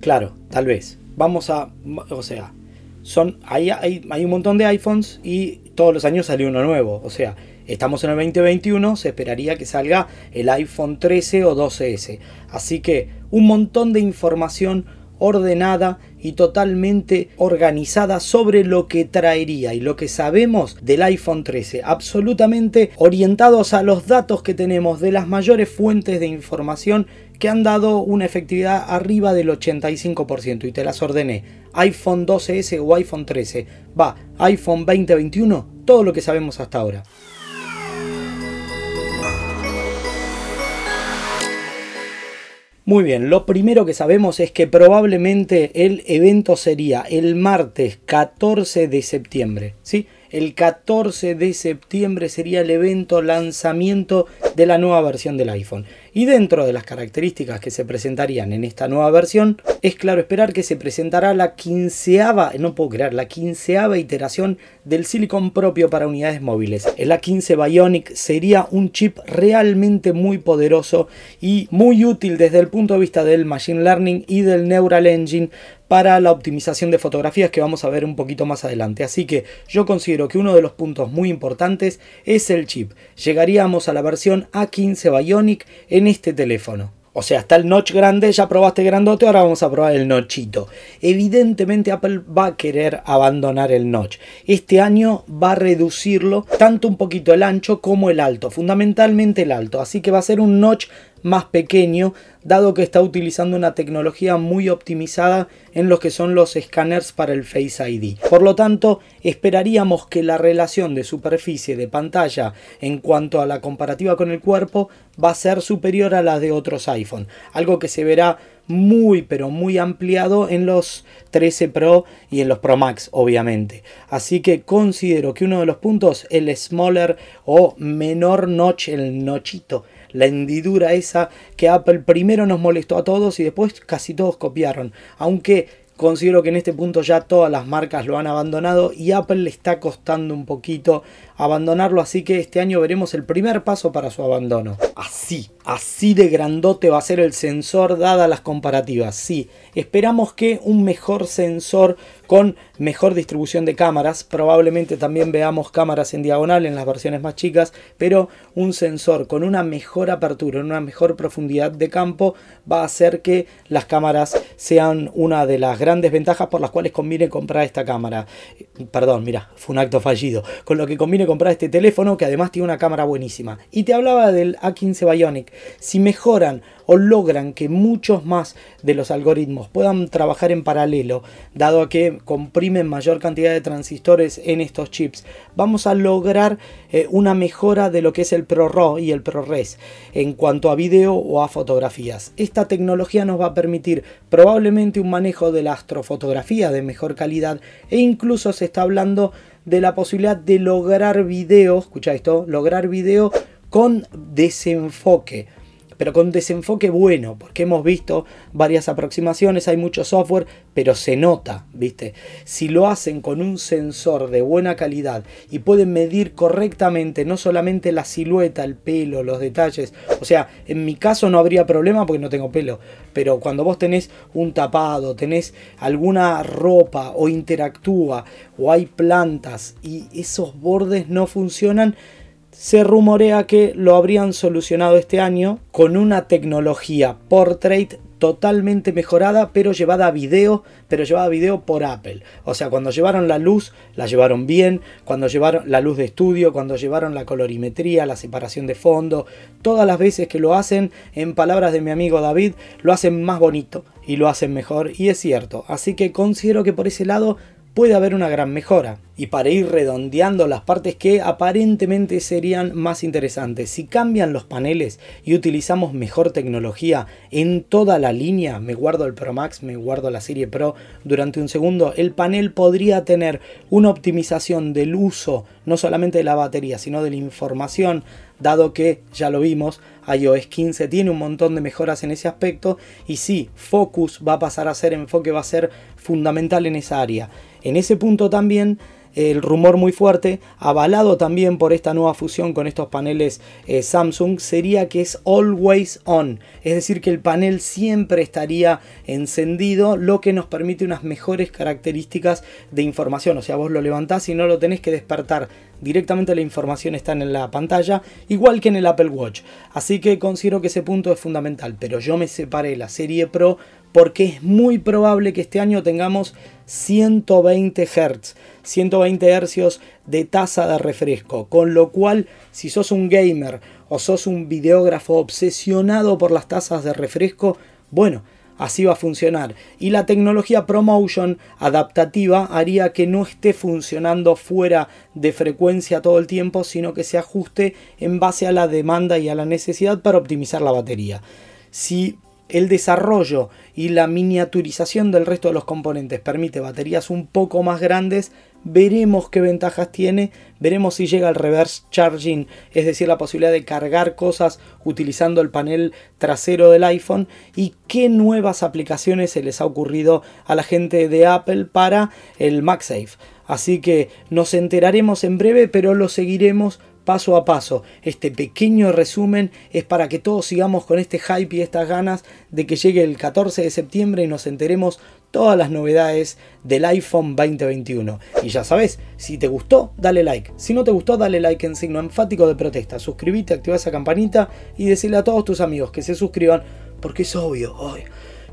claro, tal vez. Vamos a, o sea, son, hay, hay, hay un montón de iPhones y todos los años sale uno nuevo. O sea, estamos en el 2021, se esperaría que salga el iPhone 13 o 12S. Así que un montón de información ordenada y totalmente organizada sobre lo que traería y lo que sabemos del iPhone 13, absolutamente orientados a los datos que tenemos de las mayores fuentes de información que han dado una efectividad arriba del 85% y te las ordené. iPhone 12S o iPhone 13, va, iPhone 2021, todo lo que sabemos hasta ahora. Muy bien, lo primero que sabemos es que probablemente el evento sería el martes 14 de septiembre, ¿sí? El 14 de septiembre sería el evento lanzamiento de la nueva versión del iPhone. Y dentro de las características que se presentarían en esta nueva versión, es claro esperar que se presentará la quinceava, no puedo creer, la quinceava iteración del silicon propio para unidades móviles. El A15 Bionic sería un chip realmente muy poderoso y muy útil desde el punto de vista del Machine Learning y del Neural Engine para la optimización de fotografías que vamos a ver un poquito más adelante. Así que yo considero que uno de los puntos muy importantes es el chip. Llegaríamos a la versión A15 Bionic en este teléfono. O sea, está el notch grande, ya probaste grandote, ahora vamos a probar el nochito. Evidentemente Apple va a querer abandonar el notch. Este año va a reducirlo tanto un poquito el ancho como el alto, fundamentalmente el alto. Así que va a ser un notch más pequeño, dado que está utilizando una tecnología muy optimizada en lo que son los escáneres para el Face ID. Por lo tanto, esperaríamos que la relación de superficie de pantalla en cuanto a la comparativa con el cuerpo va a ser superior a la de otros iPhone, algo que se verá muy pero muy ampliado en los 13 Pro y en los Pro Max obviamente. Así que considero que uno de los puntos, el smaller o menor notch, el nochito, la hendidura esa que Apple primero nos molestó a todos y después casi todos copiaron. Aunque considero que en este punto ya todas las marcas lo han abandonado y Apple le está costando un poquito abandonarlo, así que este año veremos el primer paso para su abandono. Así, así de grandote va a ser el sensor dadas las comparativas. Sí, esperamos que un mejor sensor con mejor distribución de cámaras, probablemente también veamos cámaras en diagonal en las versiones más chicas, pero un sensor con una mejor apertura, una mejor profundidad de campo va a hacer que las cámaras sean una de las grandes ventajas por las cuales conviene comprar esta cámara. Perdón, mira, fue un acto fallido. Con lo que conviene comprar este teléfono que además tiene una cámara buenísima. Y te hablaba del A15 Bionic. Si mejoran o logran que muchos más de los algoritmos puedan trabajar en paralelo, dado que comprimen mayor cantidad de transistores en estos chips, vamos a lograr eh, una mejora de lo que es el ProRAW y el ProRes en cuanto a video o a fotografías. Esta tecnología nos va a permitir probablemente un manejo de la astrofotografía de mejor calidad e incluso se está hablando de la posibilidad de lograr video, escucha esto, lograr video con desenfoque pero con desenfoque bueno, porque hemos visto varias aproximaciones, hay mucho software, pero se nota, ¿viste? Si lo hacen con un sensor de buena calidad y pueden medir correctamente no solamente la silueta, el pelo, los detalles, o sea, en mi caso no habría problema porque no tengo pelo, pero cuando vos tenés un tapado, tenés alguna ropa o interactúa o hay plantas y esos bordes no funcionan, se rumorea que lo habrían solucionado este año con una tecnología portrait totalmente mejorada, pero llevada a video, pero llevada a video por Apple. O sea, cuando llevaron la luz, la llevaron bien, cuando llevaron la luz de estudio, cuando llevaron la colorimetría, la separación de fondo, todas las veces que lo hacen, en palabras de mi amigo David, lo hacen más bonito y lo hacen mejor, y es cierto. Así que considero que por ese lado puede haber una gran mejora. Y para ir redondeando las partes que aparentemente serían más interesantes, si cambian los paneles y utilizamos mejor tecnología en toda la línea, me guardo el Pro Max, me guardo la serie Pro durante un segundo, el panel podría tener una optimización del uso no solamente de la batería, sino de la información, dado que, ya lo vimos, iOS 15 tiene un montón de mejoras en ese aspecto y sí, Focus va a pasar a ser enfoque, va a ser fundamental en esa área. En ese punto también el rumor muy fuerte, avalado también por esta nueva fusión con estos paneles eh, Samsung, sería que es always on, es decir, que el panel siempre estaría encendido, lo que nos permite unas mejores características de información, o sea, vos lo levantás y no lo tenés que despertar directamente la información está en la pantalla, igual que en el Apple Watch. Así que considero que ese punto es fundamental, pero yo me separé la serie Pro porque es muy probable que este año tengamos 120 Hz, 120 Hz de tasa de refresco, con lo cual si sos un gamer o sos un videógrafo obsesionado por las tasas de refresco, bueno, así va a funcionar. Y la tecnología ProMotion adaptativa haría que no esté funcionando fuera de frecuencia todo el tiempo, sino que se ajuste en base a la demanda y a la necesidad para optimizar la batería. Si el desarrollo y la miniaturización del resto de los componentes permite baterías un poco más grandes, veremos qué ventajas tiene, veremos si llega el reverse charging, es decir, la posibilidad de cargar cosas utilizando el panel trasero del iPhone y qué nuevas aplicaciones se les ha ocurrido a la gente de Apple para el MagSafe. Así que nos enteraremos en breve, pero lo seguiremos paso a paso. Este pequeño resumen es para que todos sigamos con este hype y estas ganas de que llegue el 14 de septiembre y nos enteremos todas las novedades del iPhone 2021. Y ya sabes, si te gustó, dale like. Si no te gustó, dale like en signo enfático de protesta. Suscríbete, activa esa campanita y decirle a todos tus amigos que se suscriban porque es obvio.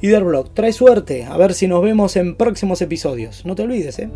Y Blog, trae suerte. A ver si nos vemos en próximos episodios. No te olvides, ¿eh?